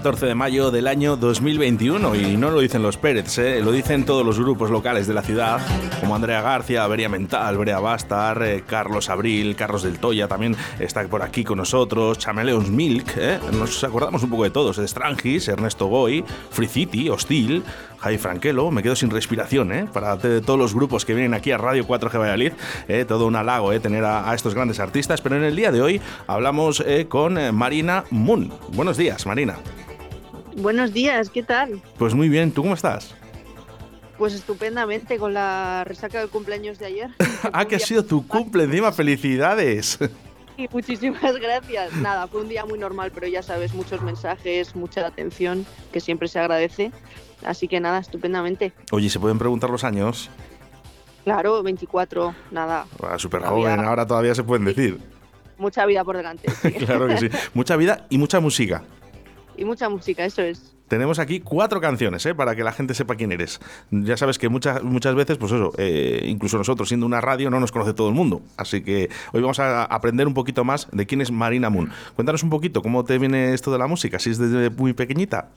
14 de mayo del año 2021 y no lo dicen los Pérez, ¿eh? lo dicen todos los grupos locales de la ciudad, como Andrea García, Beria Mental, Berea Bastar, eh, Carlos Abril, Carlos del Toya también está por aquí con nosotros, Chameleons Milk, ¿eh? nos acordamos un poco de todos, Strangis, Ernesto Goy, Free City, Hostil, Jai Franquelo, me quedo sin respiración, ¿eh? Para todos los grupos que vienen aquí a Radio 4G Valladolid, ¿eh? todo un halago, ¿eh? Tener a, estos grandes artistas, pero en el día de hoy hablamos eh, con eh, Marina Moon. Buenos días, Marina. Buenos días, ¿qué tal? Pues muy bien, ¿tú cómo estás? Pues estupendamente, con la resaca del cumpleaños de ayer. ah, que ha sido tu cumple encima, felicidades. Muchísimas gracias. Nada, fue un día muy normal, pero ya sabes, muchos mensajes, mucha atención, que siempre se agradece. Así que nada, estupendamente. Oye, ¿se pueden preguntar los años? Claro, 24, nada. Ah, Súper joven, ahora todavía se pueden decir. Mucha vida por delante. claro que sí. Mucha vida y mucha música. Y mucha música, eso es. Tenemos aquí cuatro canciones, ¿eh? para que la gente sepa quién eres. Ya sabes que muchas, muchas veces, pues eso, eh, incluso nosotros siendo una radio no nos conoce todo el mundo. Así que hoy vamos a aprender un poquito más de quién es Marina Moon. Cuéntanos un poquito cómo te viene esto de la música, si es desde muy pequeñita.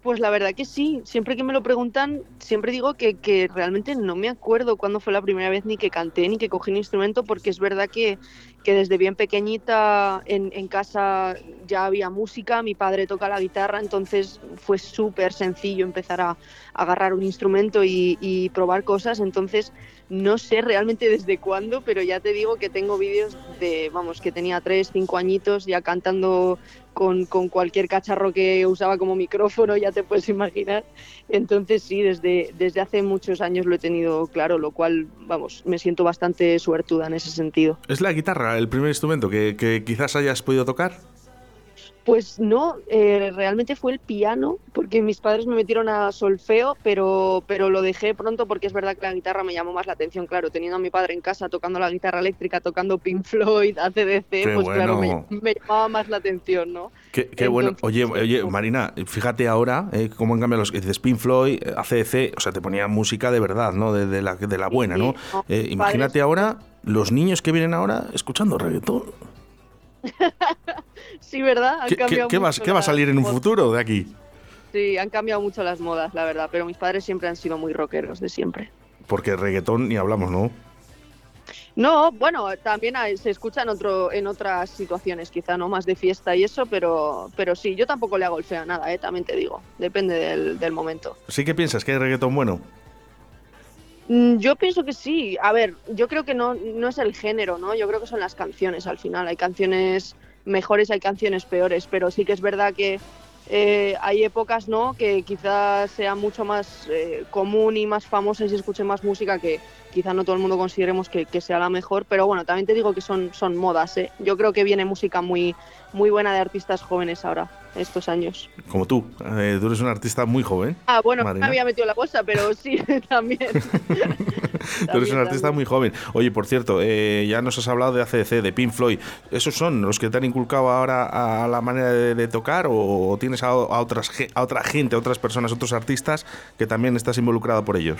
Pues la verdad que sí, siempre que me lo preguntan, siempre digo que, que, realmente no me acuerdo cuándo fue la primera vez ni que canté ni que cogí un instrumento, porque es verdad que, que desde bien pequeñita en, en, casa ya había música, mi padre toca la guitarra, entonces fue súper sencillo empezar a, agarrar un instrumento y, y probar cosas, entonces no sé realmente desde cuándo, pero ya te digo que tengo vídeos de, vamos, que tenía tres, cinco añitos ya cantando con, cualquier cacharro que usaba como micrófono, ya te puedes imaginar. Entonces sí, desde, desde hace muchos años lo he tenido claro, lo cual, vamos, me siento bastante suertuda en ese sentido. ¿Es la guitarra el primer instrumento que quizás hayas podido tocar? Pues no, eh, realmente fue el piano, porque mis padres me metieron a solfeo, pero, pero lo dejé pronto porque es verdad que la guitarra me llamó más la atención, claro, teniendo a mi padre en casa tocando la guitarra eléctrica, tocando Pink Floyd, ACDC, qué pues bueno. claro, me, me, llamaba más la atención, ¿no? Qué, qué Entonces, bueno. Oye, oye, Marina, fíjate ahora eh, cómo en cambio los dices Pink Floyd, ACDC, o sea, te ponía música de verdad, ¿no? De, de la, de la buena, ¿no? no eh, imagínate ahora los niños que vienen ahora escuchando reggaetón. sí, ¿verdad? Han ¿Qué, qué, qué, va, ¿Qué, va, a salir en un futuro de aquí? Sí, han cambiado mucho las modas, la verdad, pero mis padres siempre han sido muy rockeros, de siempre. Porque reggaetón ni hablamos, ¿no? No, bueno, también se escucha en, otro, en otras situaciones, quizá no más de fiesta y eso, pero, pero sí, yo tampoco le hago el feo a nada, ¿eh? también te digo, depende del, del momento. ¿Sí que piensas que hay reggaetón bueno? Mm, Yo pienso que sí. A ver, yo creo que no, no es el género, ¿no? Yo creo que son las canciones al final. Hay canciones mejores, hay canciones peores, pero sí que es verdad que eh, hay épocas, ¿no? Que quizás sea mucho más eh, común y más famosa y se escuche más música que quizás no todo el mundo consideremos que, que, sea la mejor, pero bueno, también te digo que son, son modas, ¿eh? Yo creo que viene música muy, muy buena de artistas jóvenes ahora, estos años. Como tú, eh, tú eres un artista muy joven. Ah, bueno, Marina. me había metido la cosa, pero sí, también. tú eres un artista también. muy joven. Oye, por cierto, eh, ya nos has hablado de ACDC, de Pink Floyd. ¿Esos son los que te han inculcado ahora a la manera de, de tocar o, tienes a, a, otras, a otra gente, a otras personas, a otros artistas que también estás involucrado por ellos?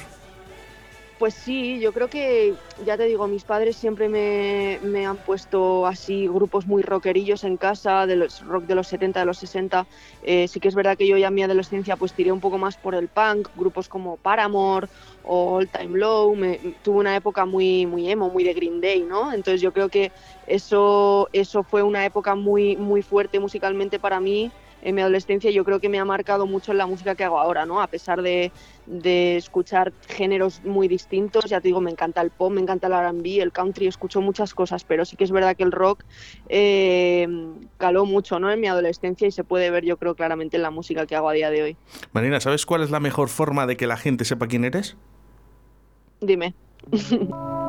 Pues sí, yo creo que, ya te digo, mis padres siempre me, han puesto así grupos muy rockerillos en casa, de los rock de los 70, de los 60. Eh, sí que es verdad que yo ya en mi adolescencia pues tiré un poco más por el punk, grupos como Paramore o All Time Low. Me, tuve una época muy, muy emo, muy de Green Day, ¿no? Entonces yo creo que eso, eso fue una época muy, muy fuerte musicalmente para mí en mi adolescencia yo creo que me ha marcado mucho en la música que hago ahora, ¿no? A pesar de, de, escuchar géneros muy distintos, ya te digo, me encanta el pop, me encanta el R&B, el country, escucho muchas cosas, pero sí que es verdad que el rock eh, caló mucho, ¿no? En mi adolescencia y se puede ver, yo creo, claramente en la música que hago a día de hoy. Marina, ¿sabes cuál es la mejor forma de que la gente sepa quién eres? Dime.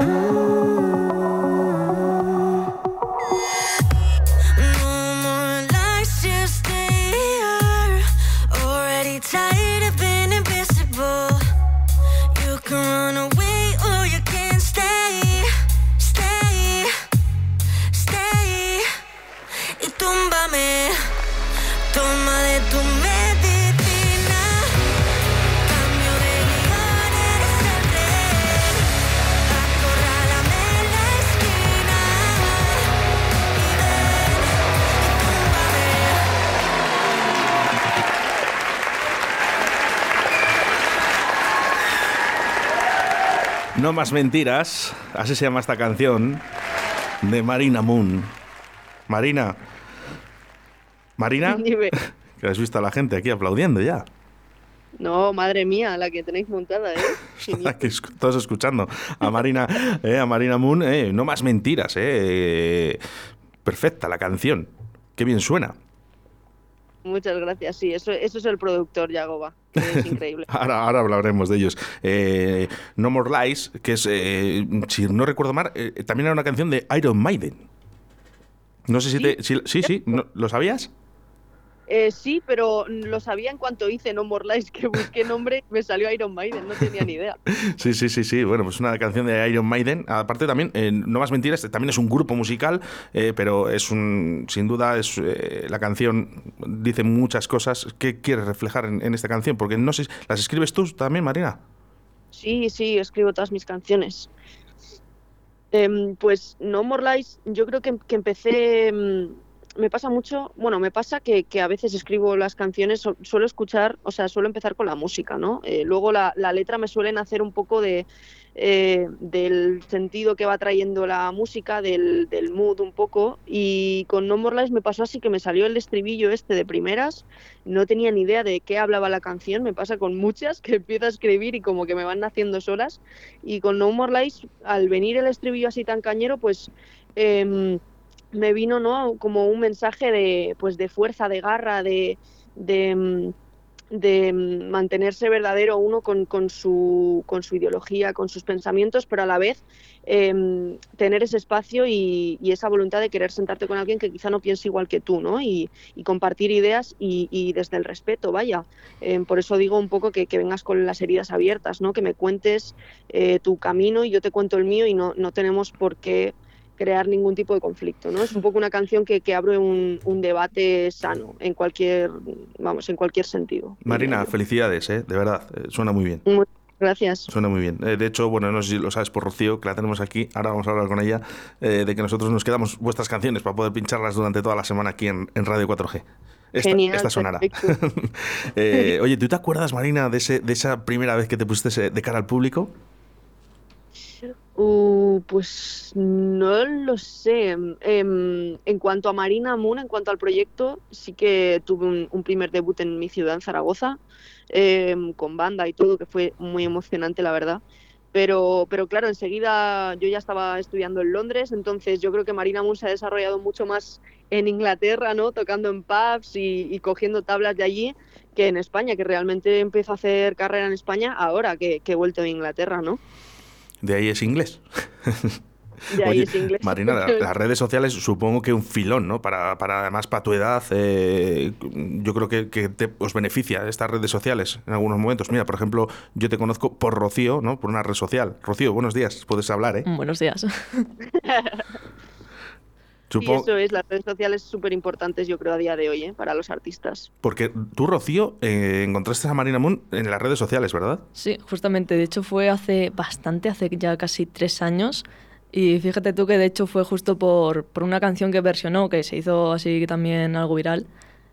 Ooh. No más mentiras, así se llama esta canción de Marina Moon. Marina. Marina, Dime. que has visto a la gente aquí aplaudiendo ya. No, madre mía, la que tenéis montada, ¿eh? Aquí todos escuchando a Marina, eh, a Marina Moon, eh, no más mentiras, eh. Perfecta la canción. Qué bien suena. Muchas gracias, sí, eso, eso es el productor, Yagoba, que es increíble. Ahora, ahora hablaremos de ellos. Eh, no More Lies, que es, eh, si no recuerdo mal, eh, también era una canción de Iron Maiden. No sé si ¿Sí? te. si- sí, sí, ¿no- ¿lo sabías? Eh, sí, pero lo sabía en cuanto hice No More Lies, que busqué nombre me salió Iron Maiden, no tenía ni idea. Sí, sí, sí, sí. Bueno, pues una canción de Iron Maiden. Aparte también, eh, no más mentiras, también es un grupo musical, eh, pero es un, sin duda, es eh, la canción dice muchas cosas. ¿Qué quieres reflejar en, en esta canción? Porque no sé, ¿las escribes tú también, Marina? Sí, sí, escribo todas mis canciones. Em, pues No More Lies, yo creo que, que empecé, em, me pasa mucho, bueno, me pasa que, que a veces escribo las canciones, su- suelo escuchar, o sea, suelo empezar con la música, ¿no? Eh, luego la, la letra me suelen hacer un poco de, eh, del sentido que va trayendo la música, del, del mood un poco, y con No More Lies me pasó así que me salió el estribillo este de primeras, no tenía ni idea de qué hablaba la canción, me pasa con muchas que empiezo a escribir y como que me van naciendo solas, y con No More Lies, al venir el estribillo así tan cañero, pues em, me vino ¿no? como un mensaje de, pues, de fuerza, de garra, de, de, de em, mantenerse verdadero uno con, con su, con su ideología, con sus pensamientos, pero a la vez em, tener ese espacio y, y esa voluntad de querer sentarte con alguien que quizá no piense igual que tú, ¿no? Y, y compartir ideas y, y desde el respeto, vaya. Em, por eso digo un poco que, que vengas con las heridas abiertas, ¿no? Que me cuentes eh, tu camino y yo te cuento el mío y no, no tenemos por qué crear ningún tipo de conflicto, ¿no? Es un poco una canción que, que abre un, un debate sano en cualquier, vamos, en cualquier sentido. Marina, felicidades, ¿eh? de verdad, eh, suena muy bien. Muchas Gracias. Suena muy bien. Eh, de hecho, bueno, no sé si lo sabes por Rocío, que la tenemos aquí. Ahora vamos a hablar con ella eh, de que nosotros nos quedamos vuestras canciones para poder pincharlas durante toda la semana aquí en, en Radio 4G. Esta, Genial, esta sonará. Eh, oye, ¿tú te acuerdas, Marina, de, ese, de esa primera vez que te pusiste de cara al público? Uh, pues no lo sé. Em, en cuanto a Marina Moon, en cuanto al proyecto, sí que tuve un, primer debut en mi ciudad, en Zaragoza, em, con banda y todo, que fue muy emocionante, la verdad. Pero, pero claro, enseguida yo ya estaba estudiando en Londres, entonces yo creo que Marina Moon se ha desarrollado mucho más en Inglaterra, ¿no? Tocando en pubs y, cogiendo tablas de allí, que en España, que realmente empiezo a hacer carrera en España ahora que, que he vuelto de Inglaterra, ¿no? De ahí es inglés. De ahí Oye, es inglés. Marina, la- las redes sociales supongo que un filón, ¿no? Para, para además, para tu edad, eh, yo creo que, que te- os beneficia estas redes sociales en algunos momentos. Mira, por ejemplo, yo te conozco por Rocío, ¿no? Por una red social. Rocío, buenos días, puedes hablar, ¿eh? Buenos días. Supongo, eso es, las redes sociales súper importantes yo creo a día de hoy ¿eh? para los artistas. porque tú, Rocío, eh, encontraste a Marina Moon en las redes sociales, ¿verdad? Sí, justamente. De hecho, fue hace bastante, hace ya casi tres años. Y fíjate tú que de hecho fue justo por, por una canción que versionó, que se hizo así también algo viral.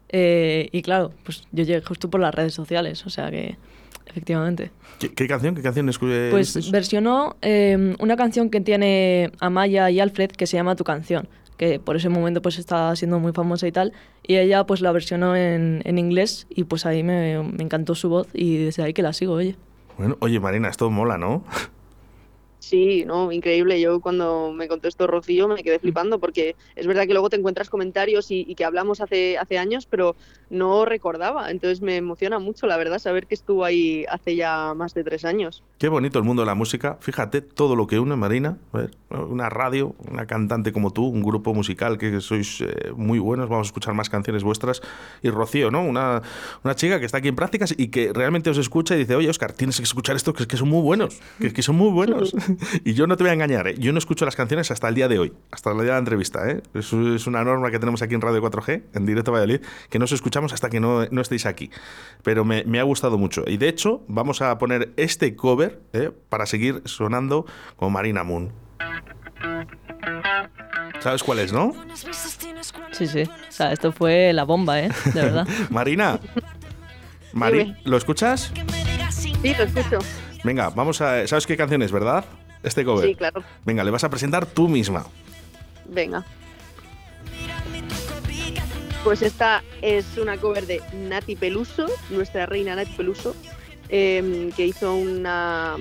Eh, y claro, pues yo llegué justo por las redes sociales, o sea que efectivamente. ¿Qué, qué canción? ¿Qué canción Pues versionó eh, una canción que tiene Amaya y Alfred que se llama Tu canción, que por ese momento pues estaba siendo muy famosa y tal, y ella pues la versionó en, en inglés y pues ahí me, me encantó su voz y desde ahí que la sigo, oye. Bueno, oye, Marina, esto mola, ¿no? Sí, no, increíble. Yo cuando me contestó Rocío me quedé flipando porque es verdad que luego te encuentras comentarios y, y que hablamos hace, hace años, pero no recordaba. Entonces me emociona mucho, la verdad, saber que estuvo ahí hace ya más de tres años. Qué bonito el mundo de la música. Fíjate todo lo que une, Marina. Una radio, una cantante como tú, un grupo musical que sois eh, muy buenos. Vamos a escuchar más canciones vuestras. Y Rocío, ¿no? Una, una chica que está aquí en prácticas y que realmente os escucha y dice, oye, Oscar, tienes que escuchar esto, que es que son muy buenos. Que es que son muy buenos. y yo no te voy a engañar, ¿eh? Yo no escucho las canciones hasta el día de hoy, hasta el día de la entrevista, ¿eh? Es una norma que tenemos aquí en Radio 4G, en directo a Valladolid, que no os escuchamos hasta que no, no estéis aquí. Pero me, me ha gustado mucho. Y de hecho, vamos a poner este cover ¿eh? para seguir sonando con Marina Moon. ¿Sabes cuál es, no? Sí, sí. O sea, esto fue la bomba, ¿eh? De verdad. Marina. Mari. ¿lo escuchas? Sí, lo escucho. Venga, vamos a... ¿Sabes qué canción es, verdad? Este cover. Sí, claro. Venga, le vas a presentar tú misma. Venga. Pues esta es una cover de Nati Peluso, nuestra reina Nati Peluso, em, que hizo una,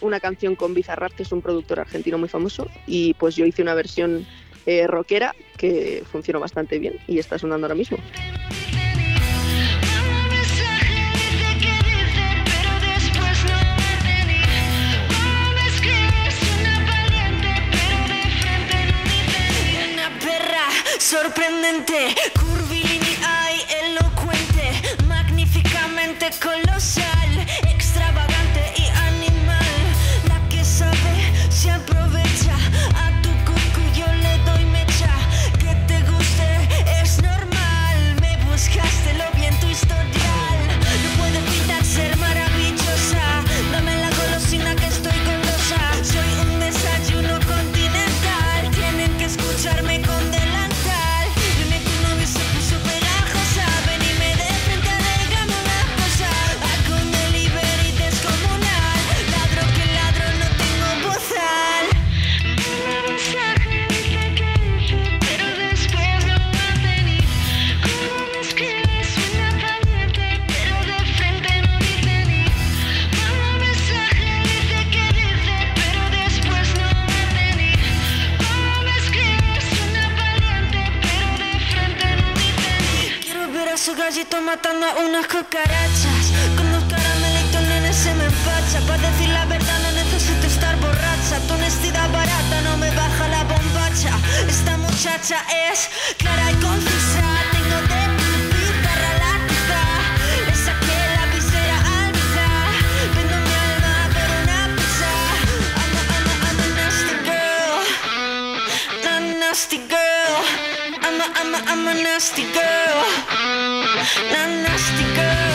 una canción con Bizarrap, que es un productor argentino muy famoso, y pues yo hice una versión eh, rockera que funcionó bastante bien y está sonando ahora mismo. Sorprendente, ver a su gallito matando a unas cucarachas. Con dos caramelitos, nene, se me empacha. Para decir la verdad, no necesito estar borracha. Tu honestidad barata no me baja la bombacha. Esta muchacha es clara y concisa. Tengo de la saqué la. Vendo mi alma por una pizza. Nasty girl. I'm a, I'm a, nasty girl. A nasty girl.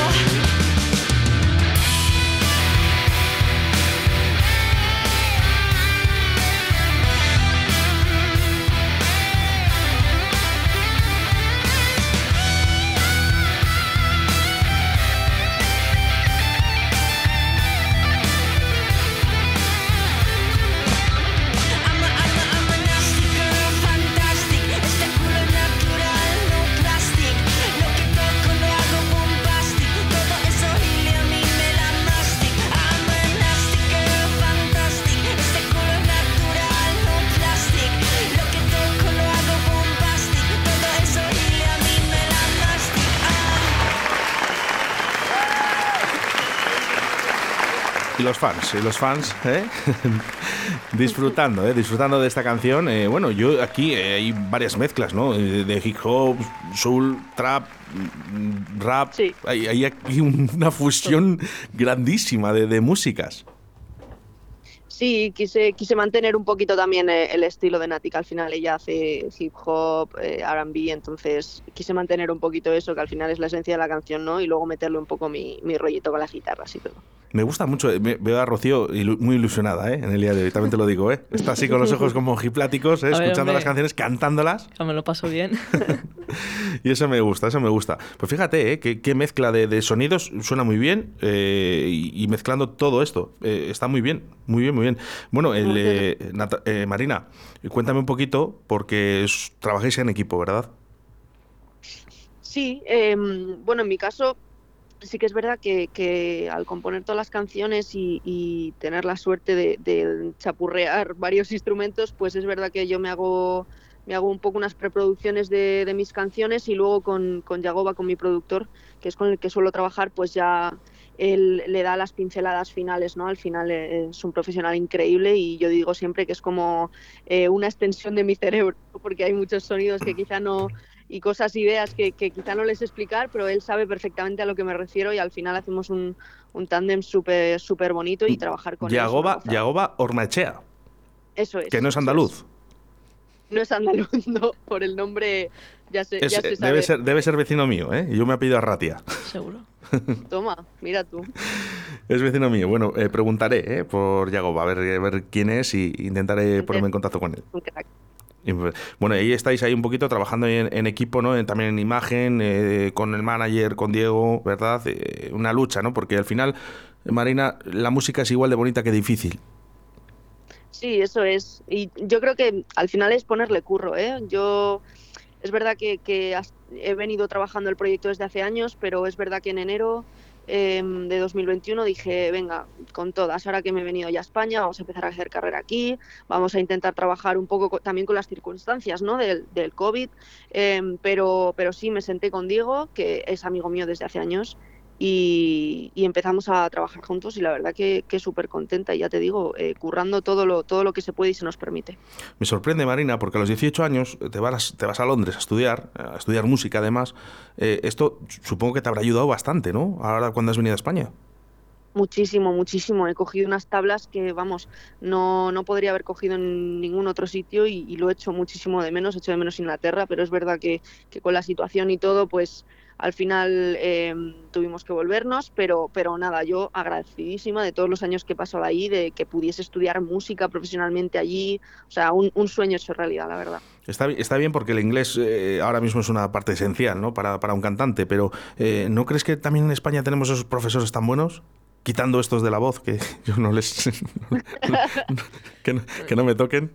Los fans, y los fans, ¿eh? disfrutando, ¿eh? disfrutando de esta canción. Eh, bueno, yo aquí eh, hay varias mezclas, ¿no? Eh, De hip hop, soul, trap, mm, rap. Sí. Hay, hay aquí una fusión grandísima de, de músicas. Sí, quise, quise mantener un poquito también eh, el estilo de Nati, que al final ella hace hip hop, eh, RB, entonces quise mantener un poquito eso, que al final es la esencia de la canción, ¿no? Y luego meterle un poco mi, mi rollito con las guitarras y todo. Me gusta mucho, eh, me- veo a Rocío ilu- muy ilusionada ¿eh? en el día de hoy, también te lo digo. ¿eh? Está así con los ojos como ojipláticos, ¿eh? Escuchando hombre. las canciones, cantándolas. Ya me lo paso bien. Y eso me gusta, eso me gusta. Pues fíjate, ¿eh? qué, qué mezcla de, de sonidos suena muy bien eh, y, y mezclando todo esto. eh, está muy bien, muy bien, muy bien. Bueno, el, eh, Nata- eh, Marina, cuéntame un poquito porque es- trabajáis en equipo, ¿verdad? Sí, em, bueno, en mi caso sí que es verdad que, que al componer todas las canciones y, y tener la suerte de, de chapurrear varios instrumentos, pues es verdad que yo me hago me hago un poco unas preproducciones de, de mis canciones y luego con, con Yagoba, con mi productor, que es con el que suelo trabajar, pues ya él le da las pinceladas finales, ¿no? Al final eh, es un profesional increíble y yo digo siempre que es como eh, una extensión de mi cerebro, porque hay muchos sonidos que quizá no, y cosas, ideas que, que quizá no les explicar, pero él sabe perfectamente a lo que me refiero y al final hacemos un, un tándem súper súper bonito y trabajar con él. Yagoba, gozada. Yagoba Ormachea, Eso es. que no es andaluz. No es andaluz, no, por el nombre ya se, Es- ya se sabe. debe, ser, debe ser vecino mío, ¿eh? Y Yo me apellido Arratia. Seguro. Toma, mira tú. Es vecino mío. Bueno, eh, preguntaré ¿eh? por Yagoba, a ver, a ver quién es y intentaré ponerme en contacto con él. Un crack. Y, Bueno, ahí estáis ahí un poquito trabajando en, en equipo, ¿no? En- también en imagen, eh, con el manager, con Diego, ¿verdad? Eh, una lucha, ¿no? Porque al final, Marina, la música es igual de bonita que difícil. Sí, eso es. Y yo creo que al final es ponerle curro, ¿eh? Yo es verdad que, que he venido trabajando el proyecto desde hace años, pero es verdad que en enero Em, de 2021 dije, venga, con todas, ahora que me he venido ya a España, vamos a empezar a hacer carrera aquí, vamos a intentar trabajar un poco también con las circunstancias ¿no? del, del COVID, em, pero, pero sí me senté con Diego, que es amigo mío desde hace años, y, empezamos a trabajar juntos y la verdad que, que súper contenta y ya te digo, eh, currando todo lo, todo lo que se puede y se nos permite. Me sorprende Marina porque a los 18 años te vas, te vas a Londres a estudiar, a estudiar música además. Eh, esto supongo que te habrá ayudado bastante, ¿no? Ahora cuando has venido a España. Muchísimo, muchísimo. He cogido unas tablas que, vamos, no, no podría haber cogido en ningún otro sitio y, lo he hecho muchísimo de menos, he hecho de menos Inglaterra, pero es verdad que, que con la situación y todo, pues al final em, tuvimos que volvernos, pero, pero nada, yo agradecidísima de todos los años que he pasado ahí, de que pudiese estudiar música profesionalmente allí, o sea, un, sueño hecho realidad, la verdad. Está, está bien porque el inglés eh, ahora mismo es una parte esencial ¿no? para, para un cantante, pero eh, ¿no crees que también en España tenemos esos profesores tan buenos? Quitando estos de la voz, que yo no les... que, no, que no me toquen.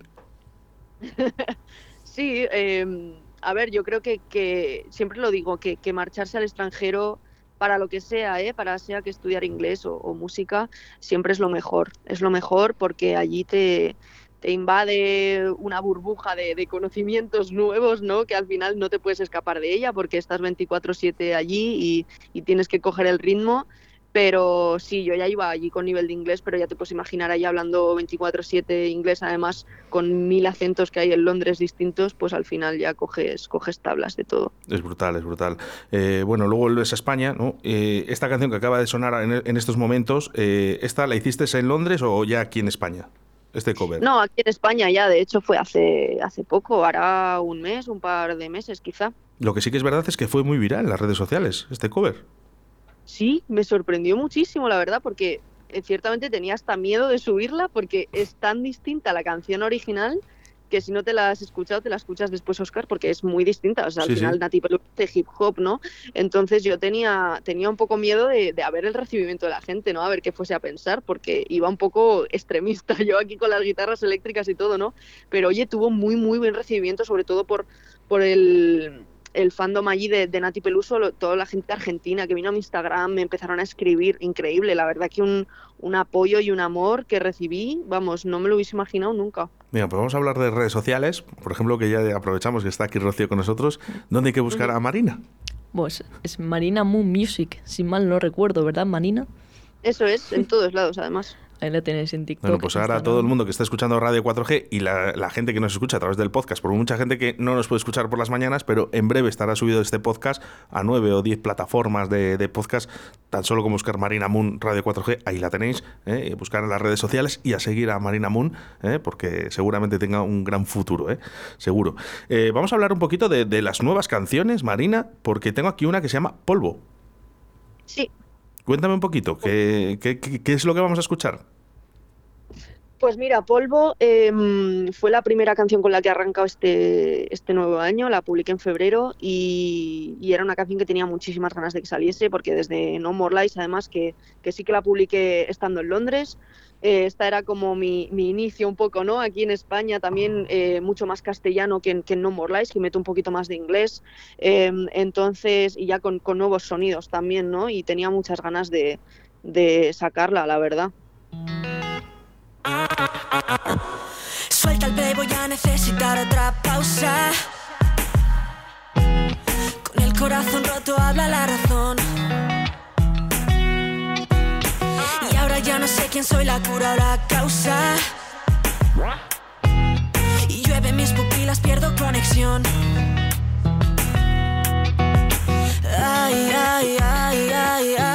sí, eh, a ver, yo creo que, siempre lo digo, que, marcharse al extranjero para lo que sea, ¿eh? para sea que estudiar inglés o, música, siempre es lo mejor. Es lo mejor porque allí te, invade una burbuja de, conocimientos nuevos, ¿no? Que al final no te puedes escapar de ella porque estás 24/7 allí y, tienes que coger el ritmo pero sí, yo ya iba allí con nivel de inglés, pero ya te puedes imaginar ahí hablando 24/7 inglés, además con mil acentos que hay en Londres distintos, pues al final ya coges, coges tablas de todo. Es brutal, es brutal. Eh, bueno, luego vuelves a España, ¿no? Eh, esta canción que acaba de sonar en, estos momentos, eh, ¿esta la hiciste en Londres o ya aquí en España? Este cover. No, aquí en España ya, de hecho fue hace, hace poco, hará un mes, un par de meses quizá. Lo que sí que es verdad es que fue muy viral en las redes sociales, este cover. Sí, me sorprendió muchísimo, la verdad, porque eh, ciertamente tenía hasta miedo de subirla porque es tan distinta la canción original que si no te la has escuchado, te la escuchas después, Oscar, porque es muy distinta. O sea, al final Nati de hip hop, ¿no? Entonces yo tenía, tenía un poco miedo de, de, a ver el recibimiento de la gente, ¿no? A ver qué fuese a pensar, porque iba un poco extremista yo aquí con las guitarras eléctricas y todo, ¿no? Pero oye, tuvo muy, muy buen recibimiento, sobre todo por, por el el fandom allí de, Nati Peluso, toda la gente argentina que vino a mi Instagram me empezaron a escribir, increíble, la verdad que un, un, apoyo y un amor que recibí, vamos, no me lo hubiese imaginado nunca. Mira, pues vamos a hablar de redes sociales, por ejemplo, que ya aprovechamos que está aquí Rocío con nosotros, ¿dónde hay que buscar a Marina? Pues es Marina Moon Music, si mal no recuerdo, ¿verdad, Marina? Eso es, en todos lados además. Ahí la tenéis en TikTok. Bueno, pues ahora todo el mundo que está escuchando Radio 4G y la, gente que nos escucha a través del podcast, por mucha gente que no nos puede escuchar por las mañanas, pero en breve estará subido este podcast a nueve o diez plataformas de, podcast, tan solo como buscar Marina Moon Radio 4G, ahí la tenéis, ¿eh? buscar en las redes sociales y a seguir a Marina Moon, ¿eh? porque seguramente tenga un gran futuro, ¿eh? seguro. Eh, vamos a hablar un poquito de, de las nuevas canciones, Marina, porque tengo aquí una que se llama Polvo. Sí. Cuéntame un poquito, ¿qué, qué, es lo que vamos a escuchar? Pues mira, Polvo em, fue la primera canción con la que he arrancado este, este nuevo año, la publiqué en febrero y, era una canción que tenía muchísimas ganas de que saliese porque desde No More Lies, además que, que sí que la publiqué estando en Londres, eh, esta era como mi, mi, inicio un poco, ¿no? Aquí en España también eh, mucho más castellano que en, que No More Lies, que meto un poquito más de inglés. Em, entonces, y ya con, nuevos sonidos también, ¿no? Y tenía muchas ganas de, de sacarla, la verdad. Suelta el play, voy a necesitar otra pausa. Con el corazón roto habla la razón. ya no sé quién soy la cura o la causa. Y llueve mis pupilas, pierdo conexión. Ay, ay, ay, ay, ay.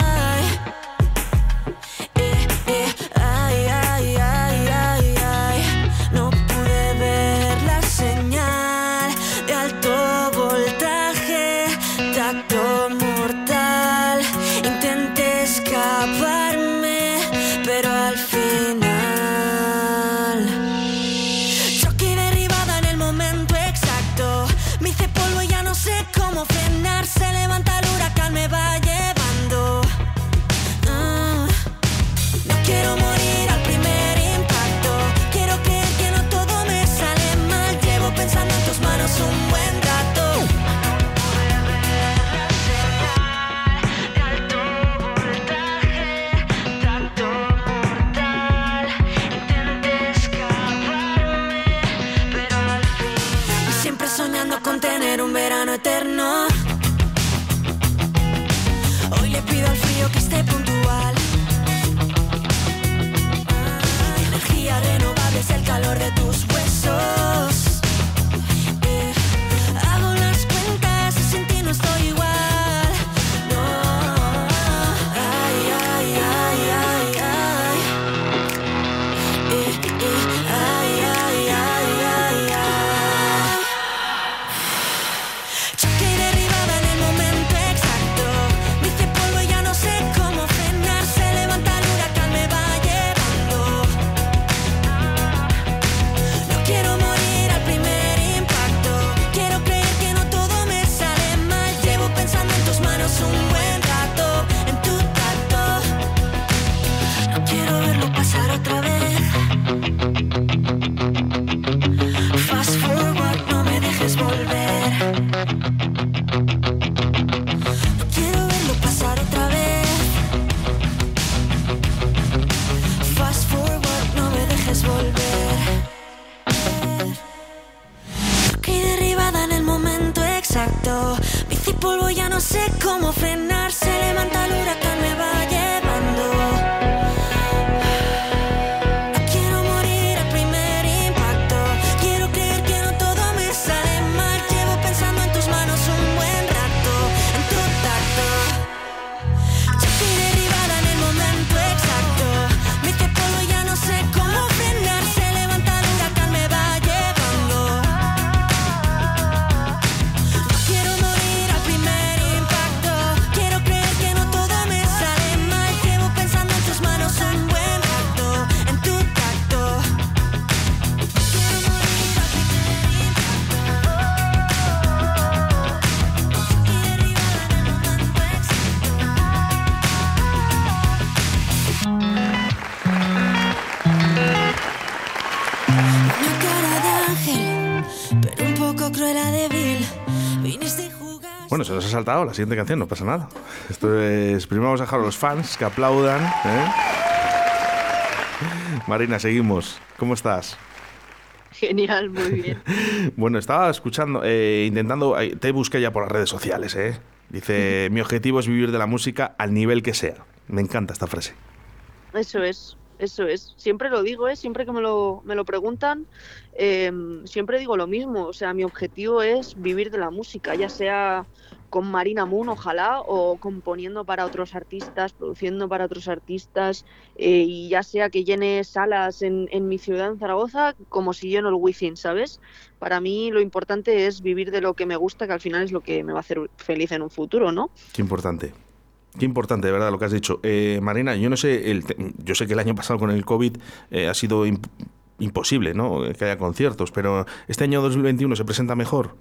Bueno, se nos ha saltado la siguiente canción, no pasa nada. Esto es. Primero vamos a dejar a los fans que aplaudan. ¿eh? Marina, seguimos. ¿Cómo estás? Genial, muy bien. Bueno, estaba escuchando, eh, intentando. Te busqué ya por las redes sociales, ¿eh? Dice: Mi objetivo es vivir de la música al nivel que sea. Me encanta esta frase. Eso es, eso es. Siempre lo digo, ¿eh? siempre que me lo, me lo preguntan, eh, siempre digo lo mismo. O sea, mi objetivo es vivir de la música, ya sea con Marina Moon, ojalá, o componiendo para otros artistas, produciendo para otros artistas, eh, y ya sea que llene salas en, mi ciudad, en Zaragoza, como si lleno el Wizzing, ¿sabes? Para mí lo importante es vivir de lo que me gusta, que al final es lo que me va a hacer feliz en un futuro, ¿no? Qué importante. Qué importante, de verdad, lo que has dicho. Eh, Marina, yo no sé, el yo sé que el año pasado con el COVID eh, ha sido imp- imposible, ¿no? Que haya conciertos, pero este año 2021 se presenta mejor.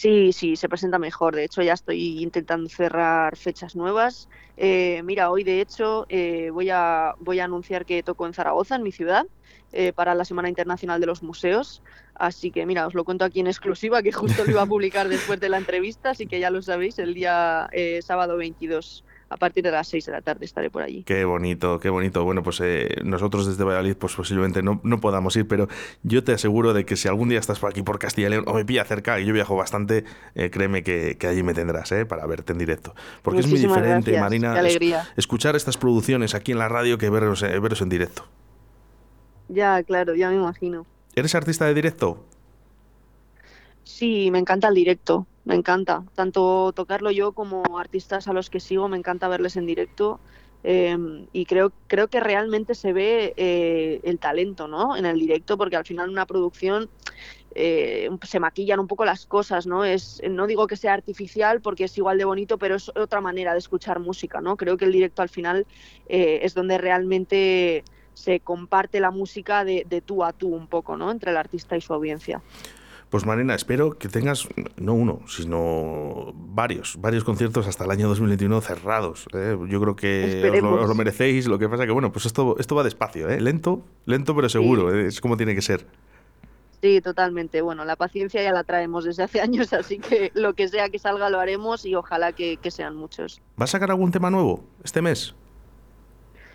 Sí, sí, se presenta mejor. De hecho, ya estoy intentando cerrar fechas nuevas. Eh, mira, hoy de hecho eh, voy, a, voy a anunciar que toco en Zaragoza, en mi ciudad, eh, para la Semana Internacional de los Museos. Así que mira, os lo cuento aquí en exclusiva, que justo lo iba a publicar después de la entrevista, así que ya lo sabéis, el día eh, sábado 22, a partir de las 6 de la tarde estaré por allí. Qué bonito, qué bonito. Bueno, pues eh, nosotros desde Valladolid pues posiblemente no, no podamos ir, pero yo te aseguro de que si algún día estás por aquí por Castilla y León o me pilla cerca, y yo viajo bastante, eh, créeme que, que allí me tendrás ¿eh? para verte en directo. Porque es muy diferente, gracias, Marina, qué alegría. escuchar estas producciones aquí en la radio que veros, eh, veros en directo. Ya, claro, ya me imagino. ¿Eres artista de directo? Sí, me encanta el directo, me encanta. Tanto tocarlo yo como artistas a los que sigo, me encanta verles en directo. eh, y creo, creo que realmente se ve eh, el talento, ¿no? En el directo, porque al final una producción eh, se maquillan un poco las cosas, ¿no? Es, no digo que sea artificial porque es igual de bonito, pero es otra manera de escuchar música, ¿no? Creo que el directo al final eh, es donde realmente se comparte la música de, de tú a tú un poco, ¿no? Entre el artista y su audiencia. Pues Marina, espero que tengas no uno, sino varios, varios conciertos hasta el año 2021 cerrados. ¿eh? Yo creo que os lo, Esperemos. os lo merecéis. Lo que pasa que, bueno, pues esto, esto va despacio, ¿eh? lento, lento pero seguro. ¿eh? Es como tiene que ser. Sí, totalmente. Bueno, la paciencia ya la traemos desde hace años, así que lo que sea que salga lo haremos y ojalá que, que sean muchos. ¿Vas a sacar algún tema nuevo este mes?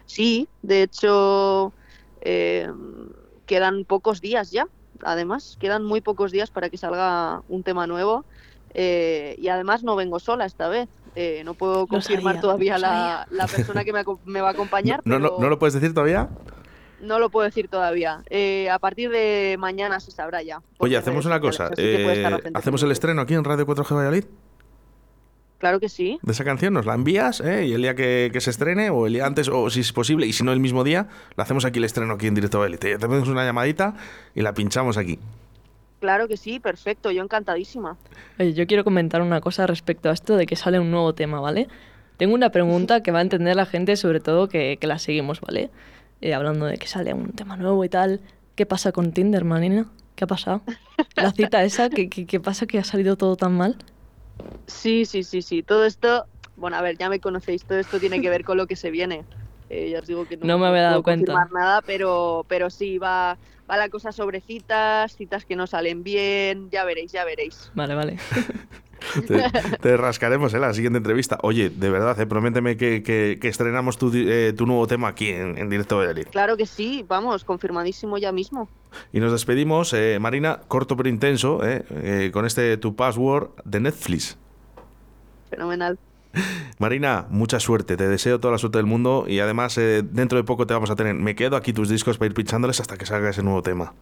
Sí, de hecho, eh, quedan pocos días ya, además, quedan muy pocos días para que salga un tema nuevo eh, y además no vengo sola esta vez. Eh, no puedo confirmar sabía, todavía lo la, la persona que me, va a acompañar, No, no, pero ¿No lo puedes decir todavía? no lo puedo decir todavía. Eh, a partir de mañana se sabrá ya. Oye, hacemos una cosa. eh, hacemos el estreno aquí en Radio 4G Valladolid Claro que sí. de esa canción, nos la envías ¿eh? y el día que, que se estrene, o el día antes, o si es posible, y si no el mismo día, le hacemos aquí el estreno aquí en directo a. Te hacemos una llamadita y la pinchamos aquí. Claro que sí, perfecto, yo encantadísima. Oye, yo quiero comentar una cosa respecto a esto de que sale un nuevo tema, ¿vale? Tengo una pregunta que va a entender la gente, sobre todo que, que la seguimos, ¿vale? Eh, hablando de que sale un tema nuevo y tal. ¿Qué pasa con Tinder, Marina? ¿Qué ha pasado? La cita esa, ¿qué, qué, qué pasa que ha salido todo tan mal? Sí, sí, sí, sí, todo esto, bueno, a ver, ya me conocéis, todo esto tiene que ver con lo que se viene. Eh, ya os digo que no, No me había dado cuenta. nada, pero, pero sí, va, va la cosa sobre citas, citas que no salen bien, ya veréis, ya veréis. Vale, vale. te, rascaremos en la siguiente entrevista. Oye, de verdad, ¿eh? prométeme que, estrenamos eh, tu, nuevo tema aquí en, directo de Elite. Claro que sí, vamos, confirmadísimo ya mismo. Y nos despedimos, Marina, corto pero intenso, con este tu password de Netflix. Fenomenal. Marina, mucha suerte, te deseo toda la suerte del mundo y además dentro de poco te vamos a tener. Me quedo aquí tus discos para ir pinchándoles hasta que salga ese nuevo tema.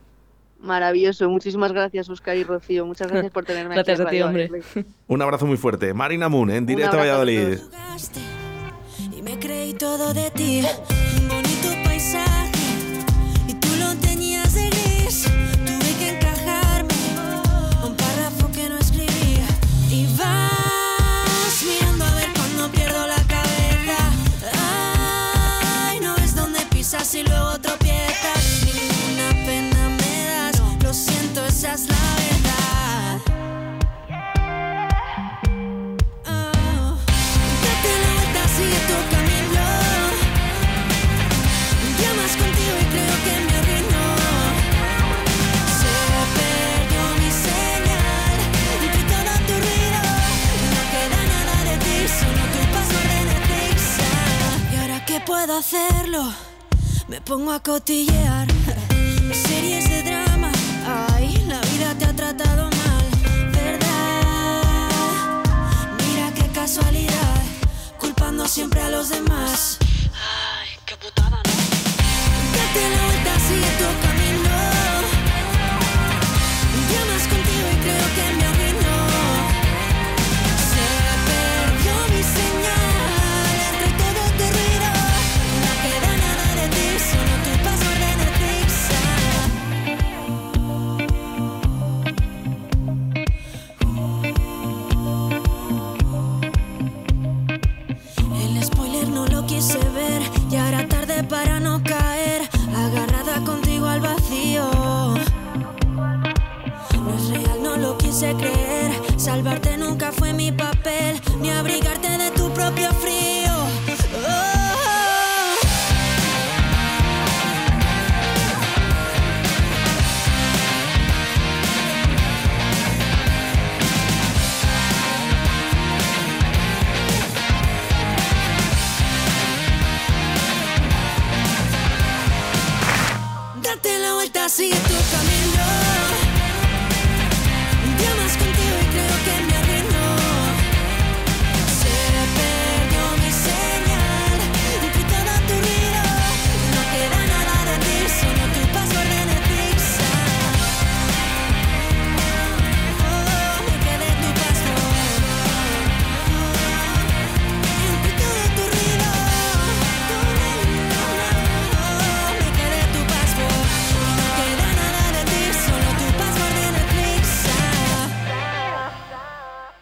Maravilloso. Muchísimas gracias, Oscar y Rocío. Muchas gracias por tenerme aquí. Gracias a ti, hombre. Un abrazo muy fuerte. Marina Moon, en directo a Valladolid. pongo a cotillear series de drama. Ay, la vida te ha tratado mal, ¿verdad? Mira qué casualidad, culpando siempre a los demás. Ay, qué putada, ¿no? Date la vuelta si toca. Salvarte nunca fue mi papel, ni abrigarte de tu propio frío.